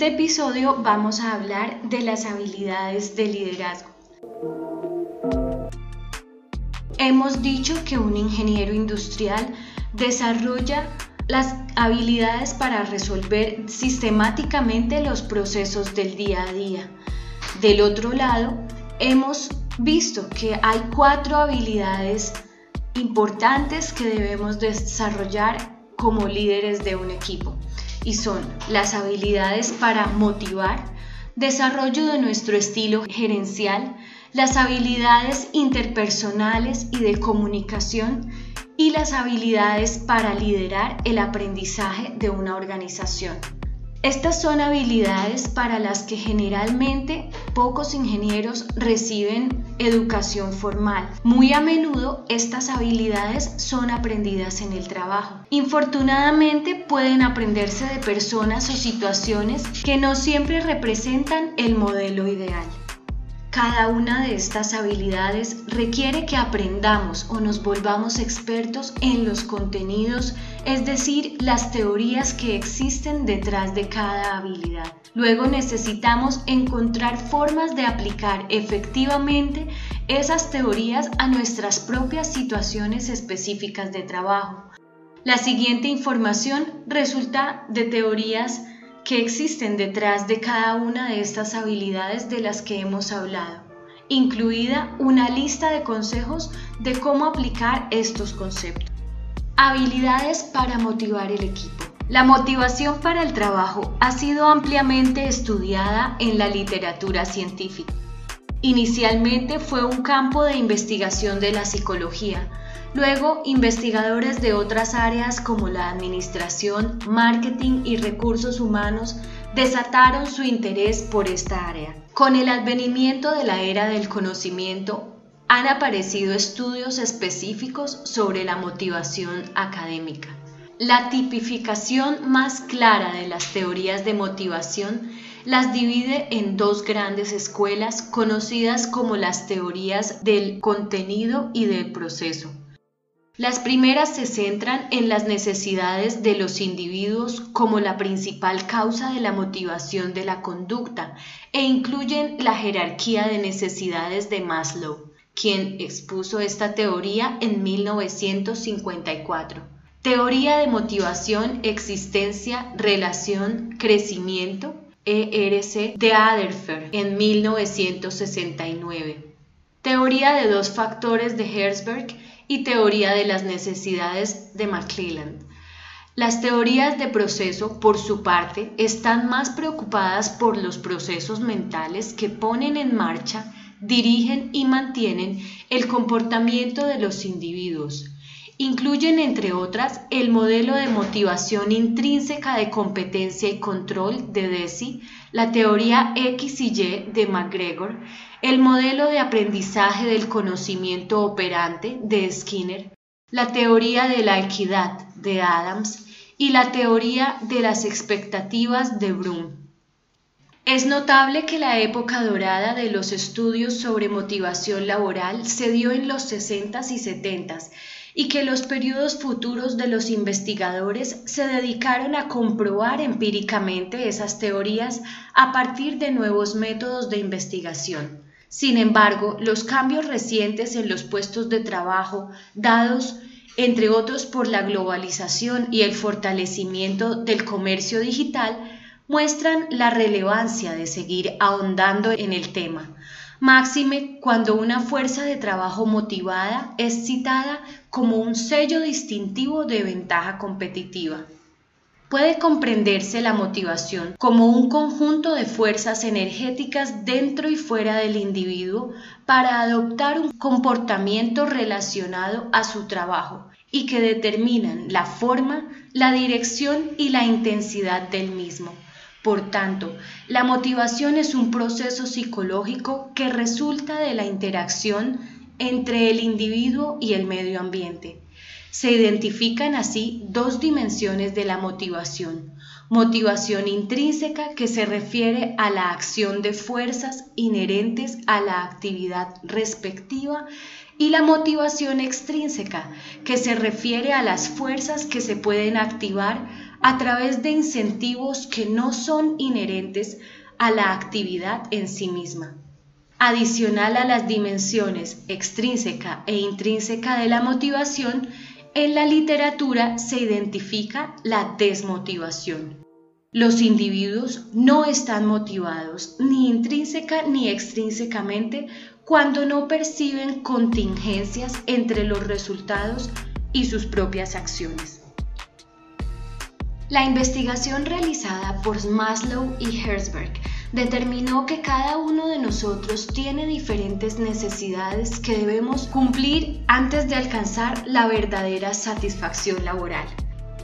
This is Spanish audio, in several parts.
este episodio vamos a hablar de las habilidades de liderazgo. Hemos dicho que un ingeniero industrial desarrolla las habilidades para resolver sistemáticamente los procesos del día a día. Del otro lado, hemos visto que hay cuatro habilidades importantes que debemos desarrollar como líderes de un equipo y son las habilidades para motivar, desarrollo de nuestro estilo gerencial, las habilidades interpersonales y de comunicación y las habilidades para liderar el aprendizaje de una organización. Estas son habilidades para las que generalmente pocos ingenieros reciben educación formal. Muy a menudo estas habilidades son aprendidas en el trabajo. Infortunadamente pueden aprenderse de personas o situaciones que no siempre representan el modelo ideal. Cada una de estas habilidades requiere que aprendamos o nos volvamos expertos en los contenidos, es decir, las teorías que existen detrás de cada habilidad. Luego necesitamos encontrar formas de aplicar efectivamente esas teorías a nuestras propias situaciones específicas de trabajo. La siguiente información resulta de teorías que existen detrás de cada una de estas habilidades de las que hemos hablado, incluida una lista de consejos de cómo aplicar estos conceptos. Habilidades para motivar el equipo. La motivación para el trabajo ha sido ampliamente estudiada en la literatura científica. Inicialmente fue un campo de investigación de la psicología, Luego, investigadores de otras áreas como la administración, marketing y recursos humanos desataron su interés por esta área. Con el advenimiento de la era del conocimiento, han aparecido estudios específicos sobre la motivación académica. La tipificación más clara de las teorías de motivación las divide en dos grandes escuelas conocidas como las teorías del contenido y del proceso. Las primeras se centran en las necesidades de los individuos como la principal causa de la motivación de la conducta e incluyen la jerarquía de necesidades de Maslow, quien expuso esta teoría en 1954. Teoría de motivación, existencia, relación, crecimiento, ERC de Adlerfer en 1969. Teoría de dos factores de Herzberg y teoría de las necesidades de McClelland. Las teorías de proceso, por su parte, están más preocupadas por los procesos mentales que ponen en marcha, dirigen y mantienen el comportamiento de los individuos. Incluyen, entre otras, el modelo de motivación intrínseca de competencia y control de Deci, la teoría X y Y de McGregor, el modelo de aprendizaje del conocimiento operante de Skinner, la teoría de la equidad de Adams y la teoría de las expectativas de Brum. Es notable que la época dorada de los estudios sobre motivación laboral se dio en los 60s y 70s y que los periodos futuros de los investigadores se dedicaron a comprobar empíricamente esas teorías a partir de nuevos métodos de investigación. Sin embargo, los cambios recientes en los puestos de trabajo, dados entre otros por la globalización y el fortalecimiento del comercio digital, muestran la relevancia de seguir ahondando en el tema, máxime cuando una fuerza de trabajo motivada es citada como un sello distintivo de ventaja competitiva. Puede comprenderse la motivación como un conjunto de fuerzas energéticas dentro y fuera del individuo para adoptar un comportamiento relacionado a su trabajo y que determinan la forma, la dirección y la intensidad del mismo. Por tanto, la motivación es un proceso psicológico que resulta de la interacción entre el individuo y el medio ambiente se identifican así dos dimensiones de la motivación. Motivación intrínseca que se refiere a la acción de fuerzas inherentes a la actividad respectiva y la motivación extrínseca que se refiere a las fuerzas que se pueden activar a través de incentivos que no son inherentes a la actividad en sí misma. Adicional a las dimensiones extrínseca e intrínseca de la motivación, en la literatura se identifica la desmotivación. Los individuos no están motivados ni intrínseca ni extrínsecamente cuando no perciben contingencias entre los resultados y sus propias acciones. La investigación realizada por Maslow y Herzberg determinó que cada uno de nosotros tiene diferentes necesidades que debemos cumplir antes de alcanzar la verdadera satisfacción laboral.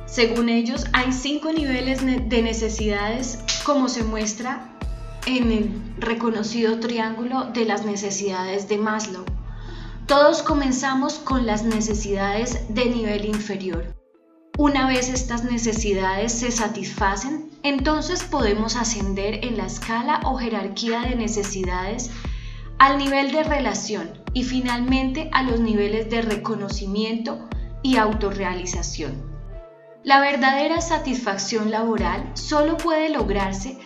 Según ellos, hay cinco niveles de necesidades como se muestra en el reconocido triángulo de las necesidades de Maslow. Todos comenzamos con las necesidades de nivel inferior. Una vez estas necesidades se satisfacen, entonces podemos ascender en la escala o jerarquía de necesidades al nivel de relación y finalmente a los niveles de reconocimiento y autorrealización. La verdadera satisfacción laboral solo puede lograrse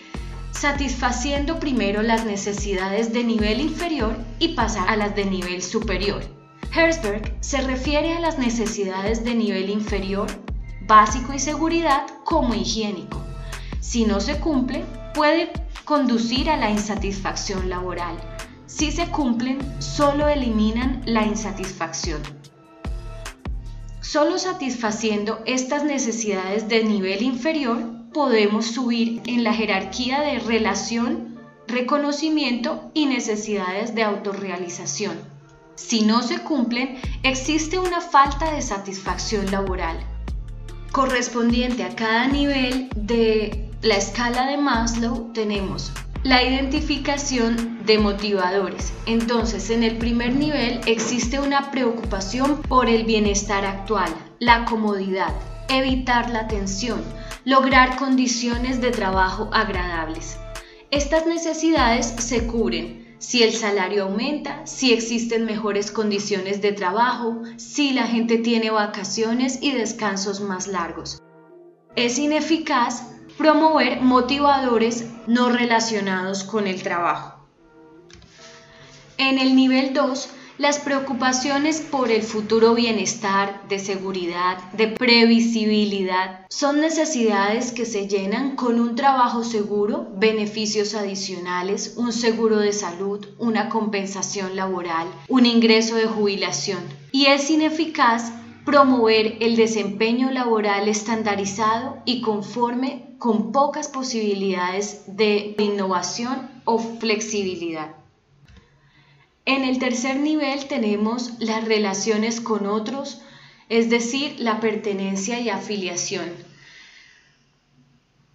satisfaciendo primero las necesidades de nivel inferior y pasar a las de nivel superior. Herzberg se refiere a las necesidades de nivel inferior, básico y seguridad como higiénico. Si no se cumple, puede conducir a la insatisfacción laboral. Si se cumplen, solo eliminan la insatisfacción. Solo satisfaciendo estas necesidades de nivel inferior podemos subir en la jerarquía de relación, reconocimiento y necesidades de autorrealización. Si no se cumplen, existe una falta de satisfacción laboral. Correspondiente a cada nivel de la escala de Maslow tenemos la identificación de motivadores. Entonces, en el primer nivel existe una preocupación por el bienestar actual, la comodidad, evitar la tensión, lograr condiciones de trabajo agradables. Estas necesidades se cubren si el salario aumenta, si existen mejores condiciones de trabajo, si la gente tiene vacaciones y descansos más largos. Es ineficaz promover motivadores no relacionados con el trabajo. En el nivel 2 las preocupaciones por el futuro bienestar, de seguridad, de previsibilidad, son necesidades que se llenan con un trabajo seguro, beneficios adicionales, un seguro de salud, una compensación laboral, un ingreso de jubilación. Y es ineficaz promover el desempeño laboral estandarizado y conforme con pocas posibilidades de innovación o flexibilidad. En el tercer nivel tenemos las relaciones con otros, es decir, la pertenencia y afiliación.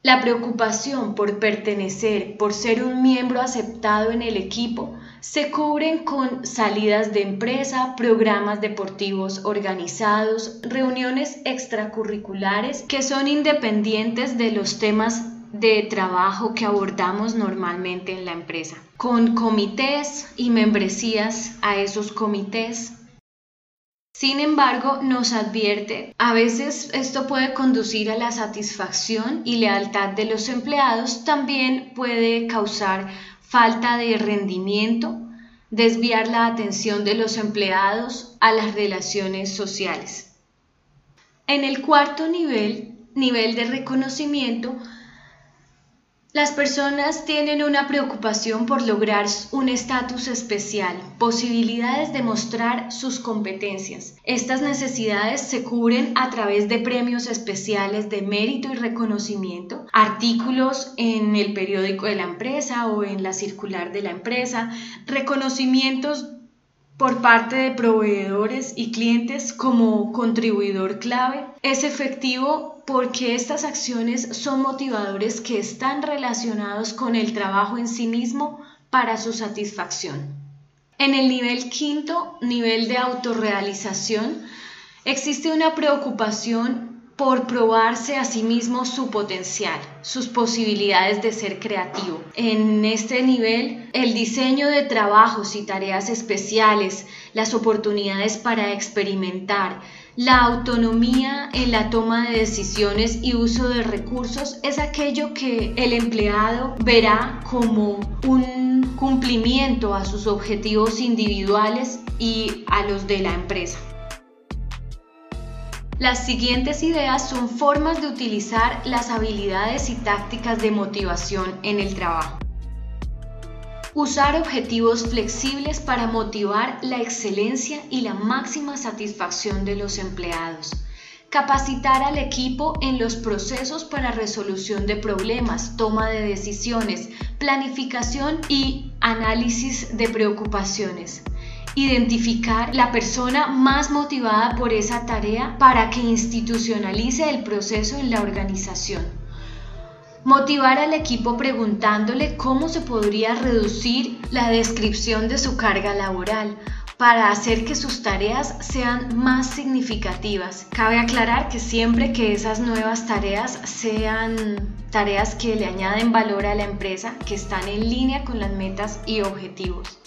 La preocupación por pertenecer, por ser un miembro aceptado en el equipo, se cubren con salidas de empresa, programas deportivos organizados, reuniones extracurriculares que son independientes de los temas de trabajo que abordamos normalmente en la empresa, con comités y membresías a esos comités. Sin embargo, nos advierte, a veces esto puede conducir a la satisfacción y lealtad de los empleados, también puede causar falta de rendimiento, desviar la atención de los empleados a las relaciones sociales. En el cuarto nivel, nivel de reconocimiento, las personas tienen una preocupación por lograr un estatus especial, posibilidades de mostrar sus competencias. Estas necesidades se cubren a través de premios especiales de mérito y reconocimiento, artículos en el periódico de la empresa o en la circular de la empresa, reconocimientos por parte de proveedores y clientes como contribuidor clave. Es efectivo porque estas acciones son motivadores que están relacionados con el trabajo en sí mismo para su satisfacción. En el nivel quinto, nivel de autorrealización, existe una preocupación por probarse a sí mismo su potencial, sus posibilidades de ser creativo. En este nivel, el diseño de trabajos y tareas especiales, las oportunidades para experimentar, la autonomía en la toma de decisiones y uso de recursos es aquello que el empleado verá como un cumplimiento a sus objetivos individuales y a los de la empresa. Las siguientes ideas son formas de utilizar las habilidades y tácticas de motivación en el trabajo. Usar objetivos flexibles para motivar la excelencia y la máxima satisfacción de los empleados. Capacitar al equipo en los procesos para resolución de problemas, toma de decisiones, planificación y análisis de preocupaciones identificar la persona más motivada por esa tarea para que institucionalice el proceso en la organización. Motivar al equipo preguntándole cómo se podría reducir la descripción de su carga laboral para hacer que sus tareas sean más significativas. Cabe aclarar que siempre que esas nuevas tareas sean tareas que le añaden valor a la empresa, que están en línea con las metas y objetivos.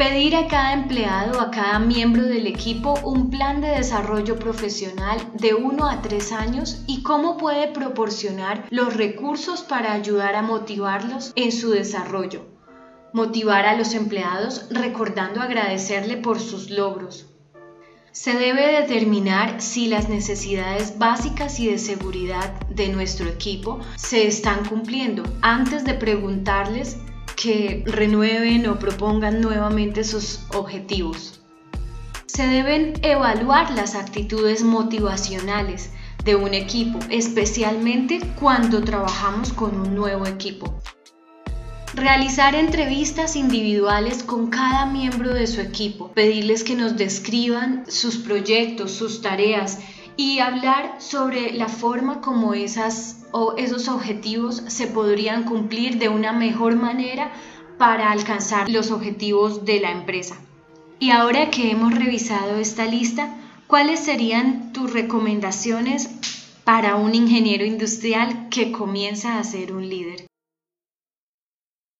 Pedir a cada empleado, a cada miembro del equipo un plan de desarrollo profesional de 1 a 3 años y cómo puede proporcionar los recursos para ayudar a motivarlos en su desarrollo. Motivar a los empleados recordando agradecerle por sus logros. Se debe determinar si las necesidades básicas y de seguridad de nuestro equipo se están cumpliendo antes de preguntarles que renueven o propongan nuevamente sus objetivos. Se deben evaluar las actitudes motivacionales de un equipo, especialmente cuando trabajamos con un nuevo equipo. Realizar entrevistas individuales con cada miembro de su equipo, pedirles que nos describan sus proyectos, sus tareas y hablar sobre la forma como esas o esos objetivos se podrían cumplir de una mejor manera para alcanzar los objetivos de la empresa. Y ahora que hemos revisado esta lista, ¿cuáles serían tus recomendaciones para un ingeniero industrial que comienza a ser un líder?